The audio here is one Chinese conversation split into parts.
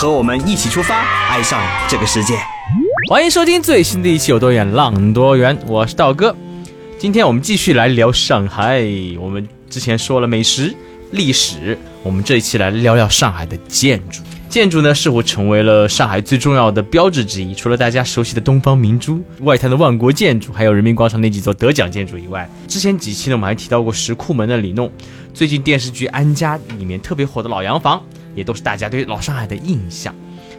和我们一起出发，爱上这个世界。欢迎收听最新的一期《有多远浪多远》，我是道哥。今天我们继续来聊上海。我们之前说了美食、历史，我们这一期来聊聊上海的建筑。建筑呢，似乎成为了上海最重要的标志之一。除了大家熟悉的东方明珠、外滩的万国建筑，还有人民广场那几座得奖建筑以外，之前几期呢，我们还提到过石库门的里弄。最近电视剧《安家》里面特别火的老洋房，也都是大家对老上海的印象。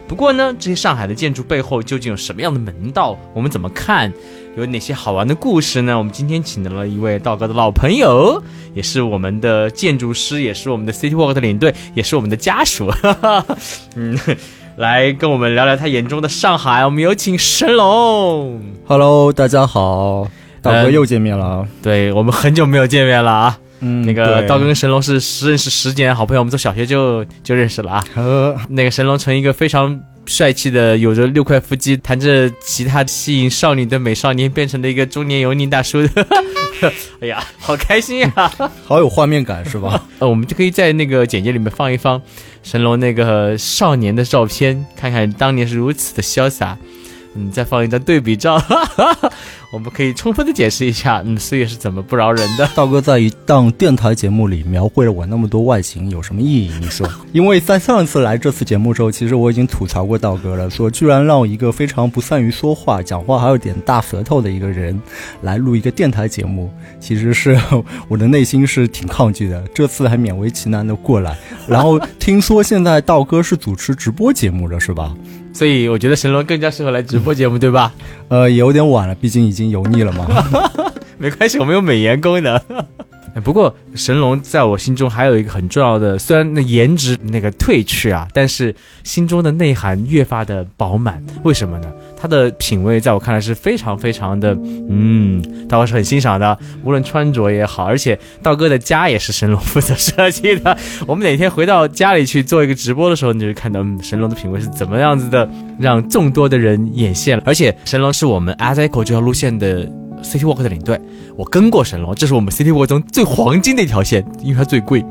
不过呢，这些上海的建筑背后究竟有什么样的门道？我们怎么看？有哪些好玩的故事呢？我们今天请到了一位道哥的老朋友，也是我们的建筑师，也是我们的 City Walk 的领队，也是我们的家属。嗯，来跟我们聊聊他眼中的上海。我们有请神龙。Hello，大家好，道哥又见面了。对我们很久没有见面了啊。嗯，那个对道哥跟神龙是识认识十几年好朋友，我们从小学就就认识了啊。呃，那个神龙从一个非常帅气的、有着六块腹肌、弹着吉他吸引少女的美少年，变成了一个中年油腻大叔。哎呀，好开心呀！好有画面感是吧？呃，我们就可以在那个简介里面放一放神龙那个少年的照片，看看当年是如此的潇洒。嗯，再放一张对比照，我们可以充分的解释一下，嗯，岁月是怎么不饶人的。道哥在一档电台节目里描绘了我那么多外形，有什么意义？你说？因为在上一次来这次节目的时候，其实我已经吐槽过道哥了，说居然让一个非常不善于说话、讲话还有点大舌头的一个人来录一个电台节目，其实是我的内心是挺抗拒的。这次还勉为其难的过来，然后听说现在道哥是主持直播节目了，是吧？所以我觉得神龙更加适合来直播节目，对吧？呃，也有点晚了，毕竟已经油腻了吗。没关系，我们有美颜功能。不过神龙在我心中还有一个很重要的，虽然那颜值那个褪去啊，但是心中的内涵越发的饱满。为什么呢？他的品味在我看来是非常非常的，嗯，道哥是很欣赏的，无论穿着也好，而且道哥的家也是神龙负责设计的。我们哪天回到家里去做一个直播的时候，你就会看到，神龙的品味是怎么样子的，让众多的人眼线。而且神龙是我们 a z i c o 这条路线的 City Walk 的领队，我跟过神龙，这是我们 City Walk 中最黄金的一条线，因为它最贵。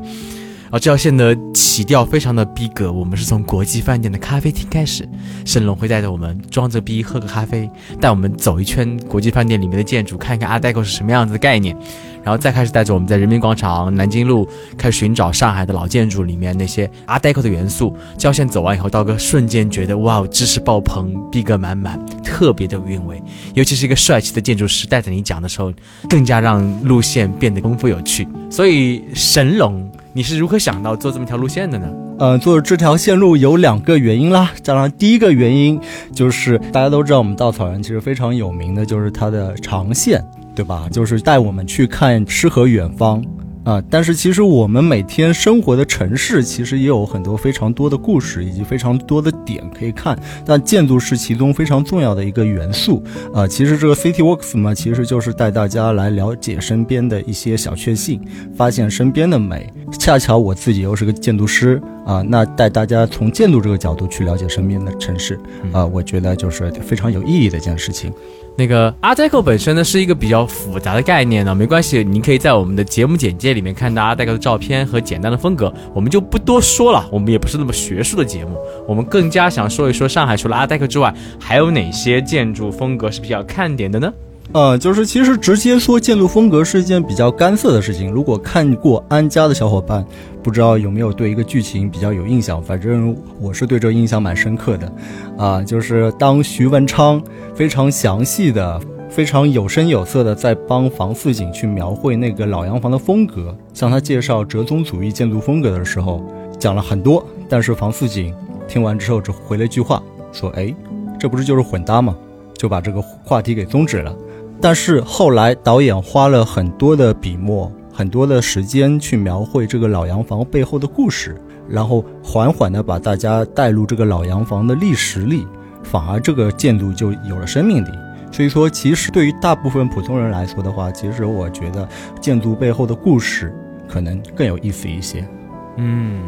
而，这条线的起调非常的逼格，我们是从国际饭店的咖啡厅开始，神龙会带着我们装着逼喝个咖啡，带我们走一圈国际饭店里面的建筑，看一看 Art Deco 是什么样子的概念，然后再开始带着我们在人民广场、南京路开始寻找上海的老建筑里面那些 Art Deco 的元素。这条线走完以后，道哥瞬间觉得哇，知识爆棚，逼格满满，特别的有韵味。尤其是一个帅气的建筑师带着你讲的时候，更加让路线变得丰富有趣。所以神龙。你是如何想到做这么条路线的呢？呃，做这条线路有两个原因啦。当然，第一个原因就是大家都知道，我们稻草人其实非常有名的就是它的长线，对吧？就是带我们去看诗和远方啊、但是其实我们每天生活的城市，其实也有很多非常多的故事以及非常多的点可以看。但建筑是其中非常重要的一个元素啊、其实这个 City Walks 嘛，其实就是带大家来了解身边的一些小确幸，发现身边的美。恰巧我自己又是个建筑师啊、那带大家从建筑这个角度去了解身边的城市啊、我觉得就是非常有意义的一件事情。那个 Art Deco 本身呢是一个比较复杂的概念呢，没关系，您可以在我们的节目简介里面看到 Art Deco 的照片和简单的风格，我们就不多说了。我们也不是那么学术的节目，我们更加想说一说上海除了 Art Deco 之外，还有哪些建筑风格是比较看点的呢？呃，就是其实直接说建筑风格是一件比较干涩的事情。如果看过《安家》的小伙伴，不知道有没有对一个剧情比较有印象？反正我是对这印象蛮深刻的。啊、就是当徐文昌非常详细的、非常有声有色的在帮房似锦去描绘那个老洋房的风格，向他介绍折中主义建筑风格的时候，讲了很多。但是房似锦听完之后只回了一句话，说：“哎，这不是就是混搭吗？”就把这个话题给终止了。但是后来导演花了很多的笔墨、很多的时间去描绘这个老洋房背后的故事，然后缓缓的把大家带入这个老洋房的历史里，反而这个建筑就有了生命力。所以说，其实对于大部分普通人来说的话，其实我觉得建筑背后的故事可能更有意思一些。嗯，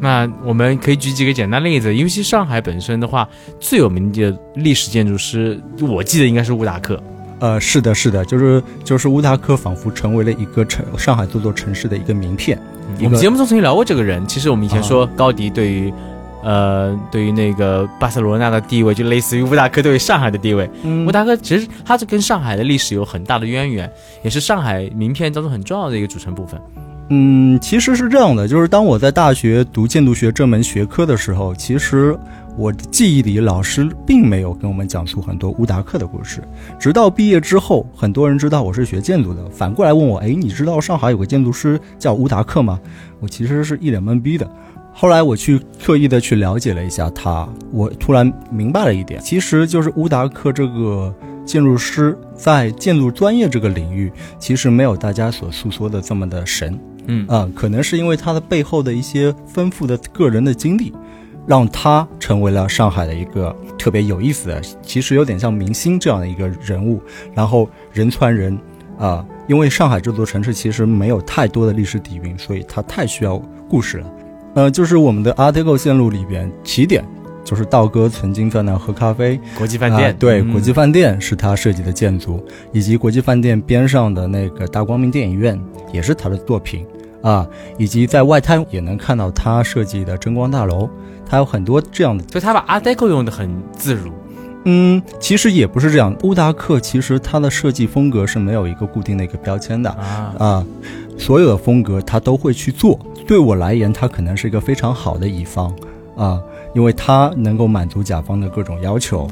那我们可以举几个简单例子，尤其上海本身的话，最有名的历史建筑师，我记得应该是乌达克。呃，是的，是的，就是就是乌达克仿佛成为了一个城上海这座城市的一个名片。我们节目中曾经聊过这个人，其实我们以前说高迪对于。呃，对于那个巴塞罗那的地位，就类似于乌达克对于上海的地位。乌达克其实他是跟上海的历史有很大的渊源，也是上海名片当中很重要的一个组成部分。嗯，其实是这样的，就是当我在大学读建筑学这门学科的时候，其实我的记忆里老师并没有跟我们讲述很多乌达克的故事。直到毕业之后，很多人知道我是学建筑的，反过来问我：“哎，你知道上海有个建筑师叫乌达克吗？”我其实是一脸懵逼的。后来我去刻意的去了解了一下他，我突然明白了一点，其实就是乌达克这个建筑师在建筑专业这个领域，其实没有大家所诉说的这么的神，嗯啊，可能是因为他的背后的一些丰富的个人的经历，让他成为了上海的一个特别有意思的，其实有点像明星这样的一个人物，然后人传人，啊，因为上海这座城市其实没有太多的历史底蕴，所以它太需要故事了。呃，就是我们的 Article 线路里边，起点就是道哥曾经在那喝咖啡，国际饭店，对，国际饭店是他设计的建筑，以及国际饭店边上的那个大光明电影院也是他的作品啊，以及在外滩也能看到他设计的争光大楼，他有很多这样的，就他把 Artigo 用的很自如。嗯，其实也不是这样，乌达克其实他的设计风格是没有一个固定的一个标签的啊啊，所有的风格他都会去做。对我来言，他可能是一个非常好的乙方，啊，因为他能够满足甲方的各种要求。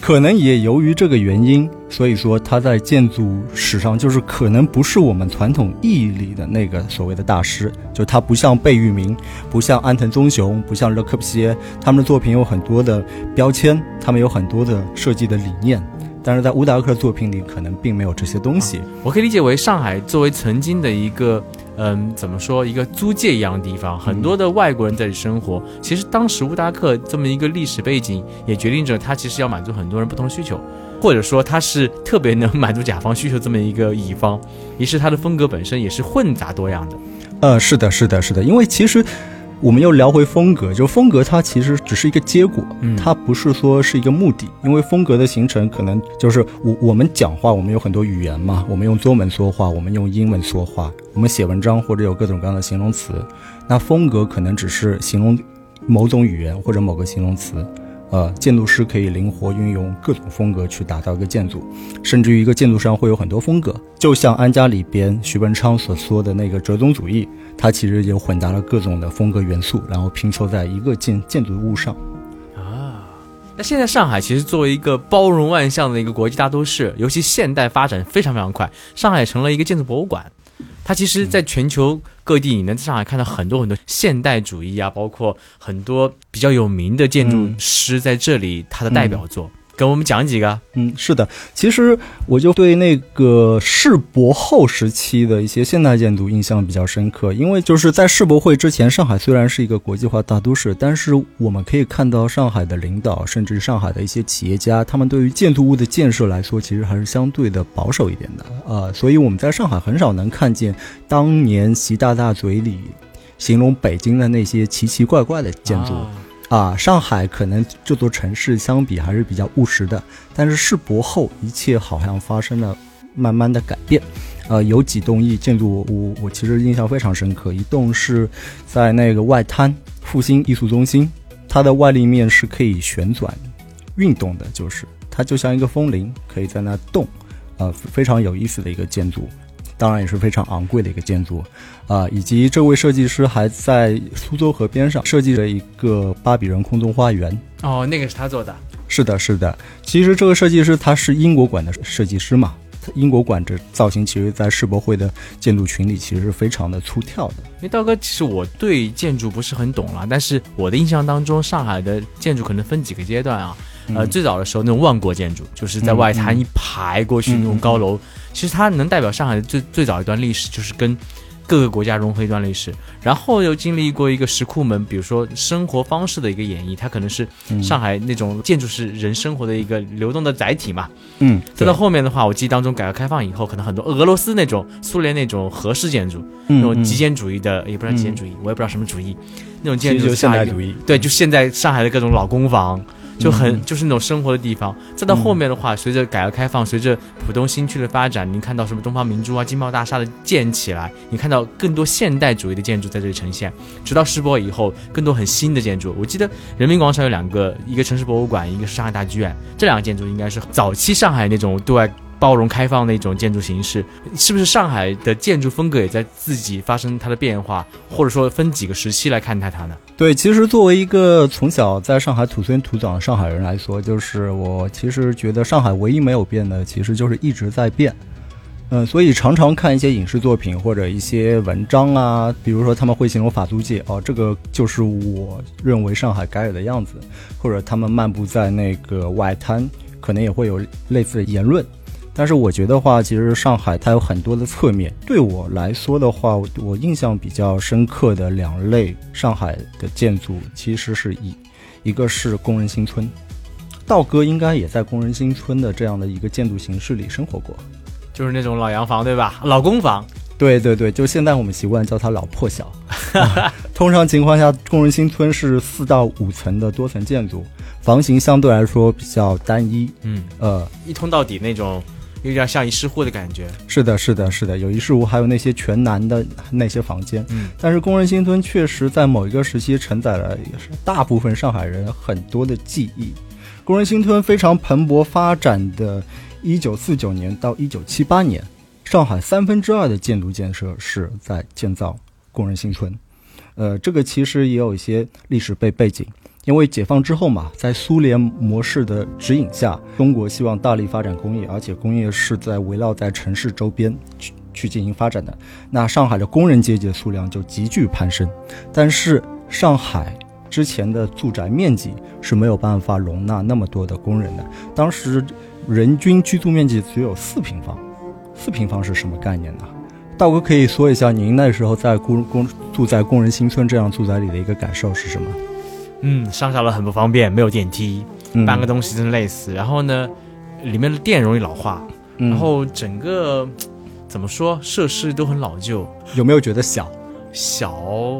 可能也由于这个原因，所以说他在建筑史上就是可能不是我们传统意义里的那个所谓的大师，就他不像贝聿铭，不像安藤忠雄，不像勒克布西耶，他们的作品有很多的标签，他们有很多的设计的理念。但是在乌达克作品里，可能并没有这些东西。我可以理解为上海作为曾经的一个，嗯，怎么说，一个租界一样的地方，很多的外国人在这生活。其实当时乌达克这么一个历史背景，也决定着他其实要满足很多人不同需求，或者说他是特别能满足甲方需求这么一个乙方。于是他的风格本身也是混杂多样的。呃，是的，是的，是的，因为其实。我们又聊回风格，就风格它其实只是一个结果，它不是说是一个目的。因为风格的形成可能就是我我们讲话，我们有很多语言嘛，我们用中文说话，我们用英文说话，我们写文章或者有各种各样的形容词，那风格可能只是形容某种语言或者某个形容词。呃，建筑师可以灵活运用各种风格去打造一个建筑，甚至于一个建筑上会有很多风格，就像安家里边徐文昌所说的那个折中主义，它其实也混杂了各种的风格元素，然后拼凑在一个建建筑物上。啊，那现在上海其实作为一个包容万象的一个国际大都市，尤其现代发展非常非常快，上海成了一个建筑博物馆。它其实，在全球各地，你能在上海看到很多很多现代主义啊，包括很多比较有名的建筑师在这里，他的代表作。跟我们讲几个，嗯，是的，其实我就对那个世博后时期的一些现代建筑印象比较深刻，因为就是在世博会之前，上海虽然是一个国际化大都市，但是我们可以看到上海的领导，甚至上海的一些企业家，他们对于建筑物的建设来说，其实还是相对的保守一点的。啊，所以我们在上海很少能看见当年习大大嘴里形容北京的那些奇奇怪怪的建筑。啊，啊上海可能这座城市相比还是比较务实的，但是世博后一切好像发生了慢慢的改变。呃，有几栋一建筑物，我其实印象非常深刻。一栋是在那个外滩复兴艺术中心，它的外立面是可以旋转运动的，就是它就像一个风铃，可以在那动，呃，非常有意思的一个建筑。当然也是非常昂贵的一个建筑，啊，以及这位设计师还在苏州河边上设计了一个巴比伦空中花园。哦，那个是他做的。是的，是的。其实这个设计师他是英国馆的设计师嘛，英国馆这造型其实，在世博会的建筑群里其实是非常的粗跳的。因为道哥，其实我对建筑不是很懂了，但是我的印象当中，上海的建筑可能分几个阶段啊。呃，最早的时候那种万国建筑，就是在外滩一排过去那种高楼，其实它能代表上海的最最早一段历史，就是跟各个国家融合一段历史，然后又经历过一个石库门，比如说生活方式的一个演绎，它可能是上海那种建筑是人生活的一个流动的载体嘛。嗯，再到后面的话，我记忆当中改革开放以后，可能很多俄罗斯那种、苏联那种合式建筑，那种极简主义的，也不知道极简主义，我也不知道什么主义，那种建 筑现代主义，对，就现在上海的各种老公房。就很就是那种生活的地方，再到后面的话，随着改革开放，随着浦东新区的发展，你看到什么东方明珠啊、金茂大厦的建起来，你看到更多现代主义的建筑在这里呈现。直到世博以后，更多很新的建筑。我记得人民广场有两个，一个城市博物馆，一个是上海大剧院，这两个建筑应该是早期上海那种对外。包容开放的一种建筑形式，是不是上海的建筑风格也在自己发生它的变化，或者说分几个时期来看待它呢？对，其实作为一个从小在上海土生土长的上海人来说，就是我其实觉得上海唯一没有变的，其实就是一直在变。嗯，所以常常看一些影视作品或者一些文章啊，比如说他们会形容法租界，哦，这个就是我认为上海该有的样子，或者他们漫步在那个外滩，可能也会有类似的言论。但是我觉得话，其实上海它有很多的侧面。对我来说的话，我印象比较深刻的两类上海的建筑，其实是一，一个是工人新村，道哥应该也在工人新村的这样的一个建筑形式里生活过，就是那种老洋房对吧？老公房。对对对，就现在我们习惯叫它老破小。通常情况下，工人新村是四到五层的多层建筑，房型相对来说比较单一。嗯，呃，一通到底那种。有点像一室户的感觉，是的，是的，是的，有一室户，还有那些全男的那些房间。嗯，但是工人新村确实在某一个时期承载了也是大部分上海人很多的记忆。工人新村非常蓬勃发展的一九四九年到一九七八年，上海三分之二的建筑建设是在建造工人新村。呃，这个其实也有一些历史背背景。因为解放之后嘛，在苏联模式的指引下，中国希望大力发展工业，而且工业是在围绕在城市周边去去进行发展的。那上海的工人阶级的数量就急剧攀升，但是上海之前的住宅面积是没有办法容纳那么多的工人的。当时人均居住面积只有四平方，四平方是什么概念呢？道哥可以说一下您那时候在工工住在工人新村这样住宅里的一个感受是什么？嗯，上下楼很不方便，没有电梯，搬个东西真累死。然后呢，里面的电容易老化，然后整个怎么说，设施都很老旧。有没有觉得小？小，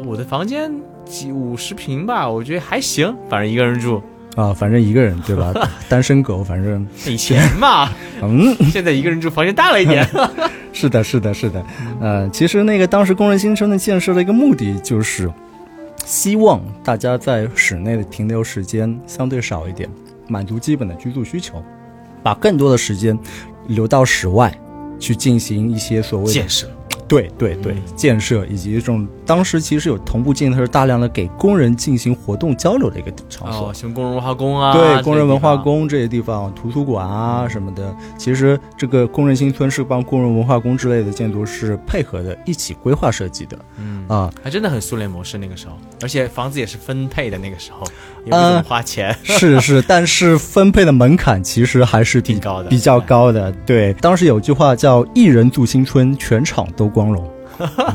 我的房间几五十平吧，我觉得还行，反正一个人住啊，反正一个人对吧？单身狗，反正以前嘛，嗯，现在一个人住，房间大了一点。是的，是的，是的。呃，其实那个当时工人新村的建设的一个目的就是。希望大家在室内的停留时间相对少一点，满足基本的居住需求，把更多的时间留到室外，去进行一些所谓的建设。对对对，建设以及这种当时其实有同步建设大量的给工人进行活动交流的一个场所，像工人文化宫啊，对，工人文化宫这些地方，图书馆啊什么的，其实这个工人新村是帮工人文化宫之类的建筑是配合的一起规划设计的，嗯啊，还真的很苏联模式那个时候，而且房子也是分配的那个时候，也不怎么花钱，是是，但是分配的门槛其实还是挺高的，比较高的，对，当时有句话叫“一人住新村，全场都”。光荣，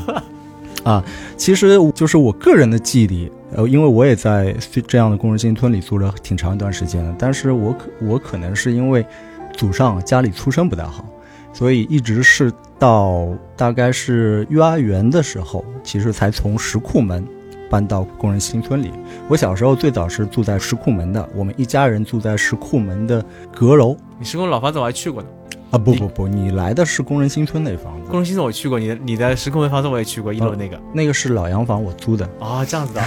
啊，其实就是我个人的记忆里，呃，因为我也在这样的工人新村里住了挺长一段时间了，但是我可我可能是因为祖上家里出身不太好，所以一直是到大概是幼儿园的时候，其实才从石库门搬到工人新村里。我小时候最早是住在石库门的，我们一家人住在石库门的阁楼。你石库老房子我还去过呢。啊不不不，你来的是工人新村那房子。工人新村我去过，你的你的石库门房子我也去过，一楼那个。那个是老洋房，我租的。哦，这样子的。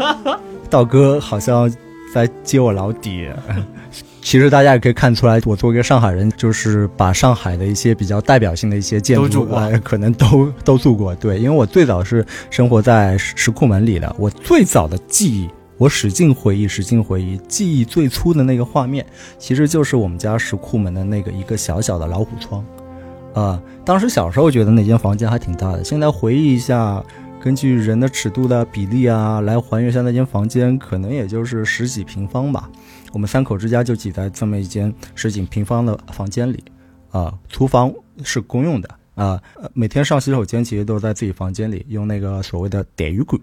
道哥好像在揭我老底。其实大家也可以看出来，我作为一个上海人，就是把上海的一些比较代表性的一些建筑，可能都都住过。对，因为我最早是生活在石库门里的，我最早的记忆。我使劲回忆，使劲回忆，记忆最初的那个画面，其实就是我们家石库门的那个一个小小的老虎窗，啊，当时小时候觉得那间房间还挺大的。现在回忆一下，根据人的尺度的比例啊，来还原一下那间房间，可能也就是十几平方吧。我们三口之家就挤在这么一间十几平方的房间里，啊，厨房是公用的。啊、每天上洗手间其实都在自己房间里用那个所谓的碘鱼柜，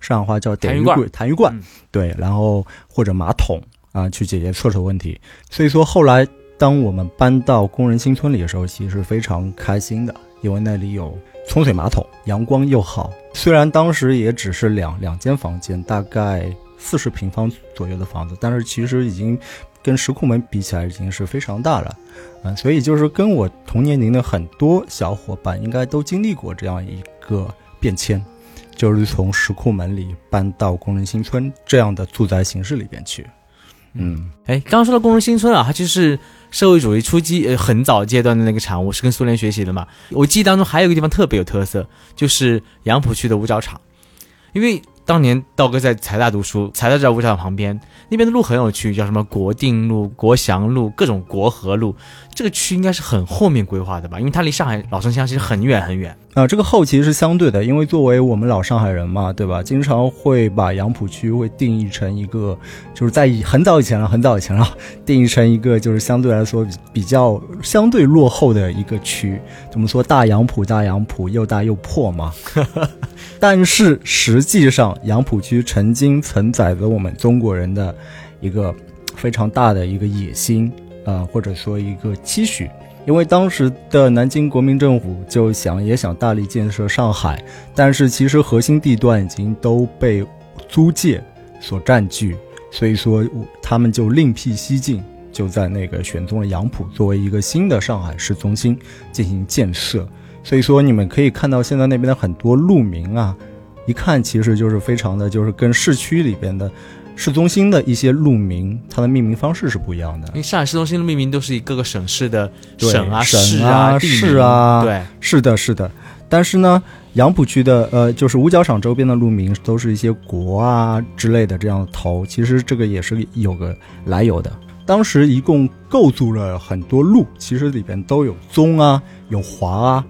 上海话叫痰盂罐、痰盂罐，嗯对，然后或者马桶啊、去解决厕所问题。所以说后来当我们搬到工人新村里的时候，其实是非常开心的，因为那里有冲水马桶，阳光又好。虽然当时也只是两两间房间，大概四十平方左右的房子，但是其实已经跟石库门比起来已经是非常大了。嗯，所以就是跟我同年龄的很多小伙伴应该都经历过这样一个变迁，就是从石库门里搬到工人新村这样的住宅形式里边去。嗯，哎，刚刚说到工人新村啊，它就是社会主义初期呃很早阶段的那个产物，是跟苏联学习的嘛。我记忆当中还有一个地方特别有特色，就是杨浦区的五角场，因为当年道哥在财大读书，财大就在五角场旁边，那边的路很有趣，叫什么国定路、国祥路、各种国和路，这个区应该是很后面规划的吧？因为它离上海老城乡其实很远很远。啊、这个后其实是相对的，因为作为我们老上海人嘛，对吧？经常会把杨浦区会定义成一个，就是在以很早以前了，很早以前了，定义成一个就是相对来说比比较相对落后的一个区。怎么说大杨浦，大杨浦又大又破嘛。但是实际上，杨浦区曾经承载着我们中国人的一个非常大的一个野心啊、或者说一个期许。因为当时的南京国民政府就想也想大力建设上海，但是其实核心地段已经都被租界所占据，所以说他们就另辟蹊径，就在那个选中了杨浦作为一个新的上海市中心进行建设。所以说你们可以看到现在那边的很多路名啊，一看其实就是非常的就是跟市区里边的市中心的一些路名，它的命名方式是不一样的因。为上海市中心的命名都是以各个省市的省啊、省市啊市啊对，是的，是的。但是呢，杨浦区的呃，就是五角场周边的路名都是一些国啊之类的这样的头，其实这个也是有个来由的。当时一共构筑了很多路，其实里边都有宗啊，有华啊，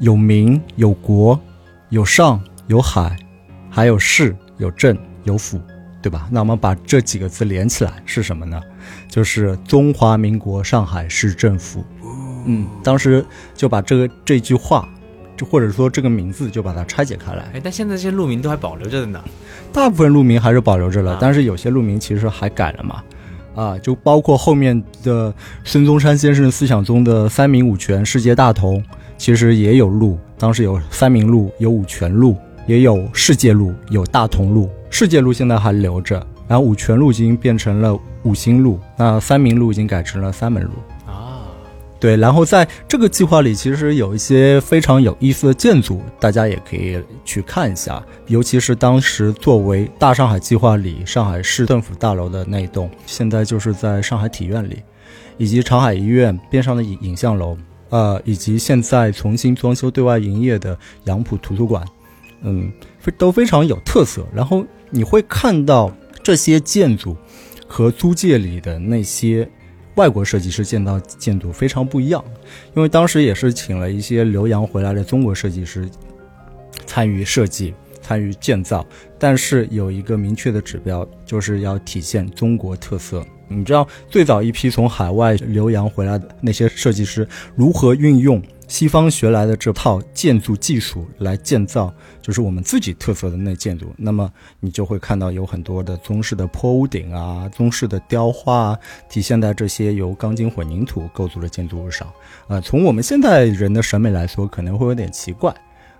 有民，有国，有上，有海，还有市，有镇，有府，对吧？那我们把这几个字连起来是什么呢？就是中华民国上海市政府。嗯，当时就把这个这句话，就或者说这个名字，就把它拆解开来。哎，但现在这些路名都还保留着的呢。大部分路名还是保留着了，啊但是有些路名其实还改了嘛。啊，就包括后面的孙中山先生思想中的三民五权世界大同，其实也有路，当时有三民路，有五权路，也有世界路，有大同路。世界路现在还留着，然后五权路已经变成了五星路，那三民路已经改成了三门路。啊，对，然后在这个计划里，其实有一些非常有意思的建筑，大家也可以去看一下。尤其是当时作为大上海计划里上海市政府大楼的那一栋，现在就是在上海体院里，以及长海医院边上的影影像楼，呃，以及现在重新装修对外营业的杨浦图书馆，嗯，非都非常有特色。然后你会看到这些建筑和租界里的那些外国设计师建造建筑非常不一样，因为当时也是请了一些留洋回来的中国设计师参与设计、参与建造，但是有一个明确的指标，就是要体现中国特色。你知道，最早一批从海外留洋回来的那些设计师如何运用西方学来的这套建筑技术来建造，就是我们自己特色的那建筑。那么你就会看到有很多的中式的坡屋顶啊、中式的雕花啊，体现在这些由钢筋混凝土构筑的建筑物上。呃，从我们现代人的审美来说，可能会有点奇怪，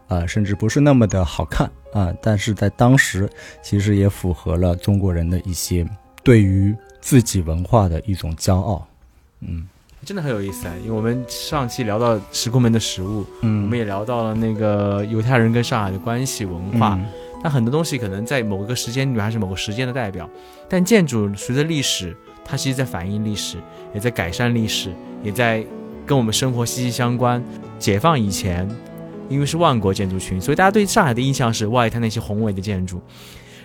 啊、甚至不是那么的好看啊、但是在当时，其实也符合了中国人的一些对于自己文化的一种骄傲。嗯真的很有意思啊！因为我们上期聊到石库门的食物，嗯我嗯们也聊到了那个犹太人跟上海的关系文化。嗯那很多东西可能在某个时间里面还是某个时间的代表，但建筑随着历史，它其实在反映历史，也在改善历史，也在跟我们生活息息相关。解放以前，因为是万国建筑群，所以大家对上海的印象是外滩那些宏伟的建筑。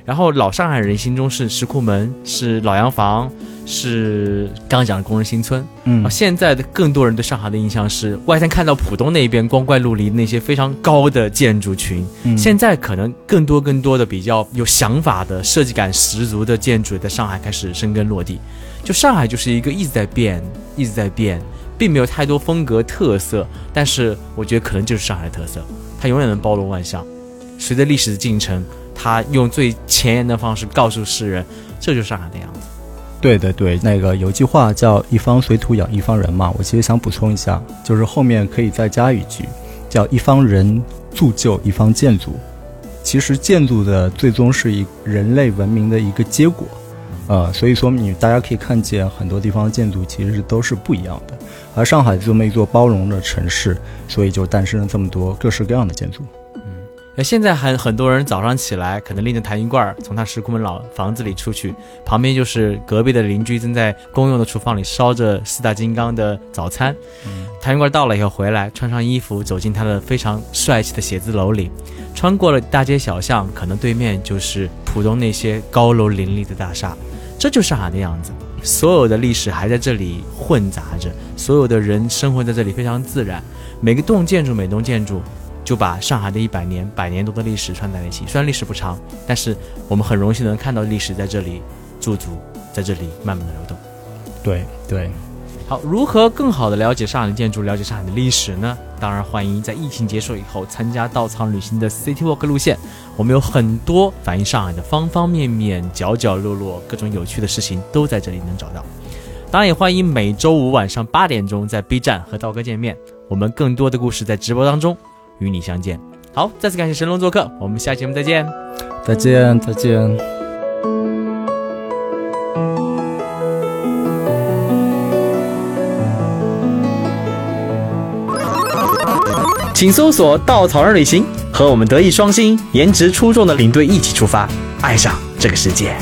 然后老上海人心中是石库门，是老洋房，是刚刚讲的工人新村。嗯啊，现在的更多人对上海的印象是外滩看到浦东那边光怪陆离那些非常高的建筑群，嗯现在可能更多更多的比较有想法的设计感十足的建筑在上海开始生根落地。就上海就是一个一直在变、一直在变、并没有太多风格特色，但是我觉得可能就是上海的特色，它永远能包罗万象。随着历史的进程，他用最前沿的方式告诉世人，这就是上海的样子。对对对，那个有句话叫“一方水土养一方人”嘛，我其实想补充一下，就是后面可以再加一句，叫“一方人铸就一方建筑”。其实建筑的最终是一人类文明的一个结果，呃，所以说你大家可以看见很多地方的建筑其实都是不一样的。而上海这么一座包容的城市，所以就诞生了这么多各式各样的建筑。那现在还很多人早上起来，可能拎着痰盂罐从他石库门老房子里出去，旁边就是隔壁的邻居正在公用的厨房里烧着四大金刚的早餐。痰盂罐到了以后回来，穿上衣服走进他的非常帅气的写字楼里，穿过了大街小巷，可能对面就是浦东那些高楼林立的大厦，这就是上海的样子。所有的历史还在这里混杂着，所有的人生活在这里非常自然，每个栋建筑每栋建筑。就把上海的一百年、百年多的历史串在了一起。虽然历史不长，但是我们很荣幸能看到历史在这里驻足，在这里慢慢的流动。对对，好，如何更好的了解上海的建筑，了解上海的历史呢？当然，欢迎在疫情结束以后参加稻仓旅行的 City Walk 路线。我们有很多反映上海的方方面面、角角落落、各种有趣的事情都在这里能找到。当然，也欢迎每周五晚上八点钟在 B 站和道哥见面。我们更多的故事在直播当中。与你相见，好，再次感谢神龙做客，我们下期节目再见，再见，再见。请搜索“稻草人旅行”，和我们德艺双馨、颜值出众的领队一起出发，爱上这个世界。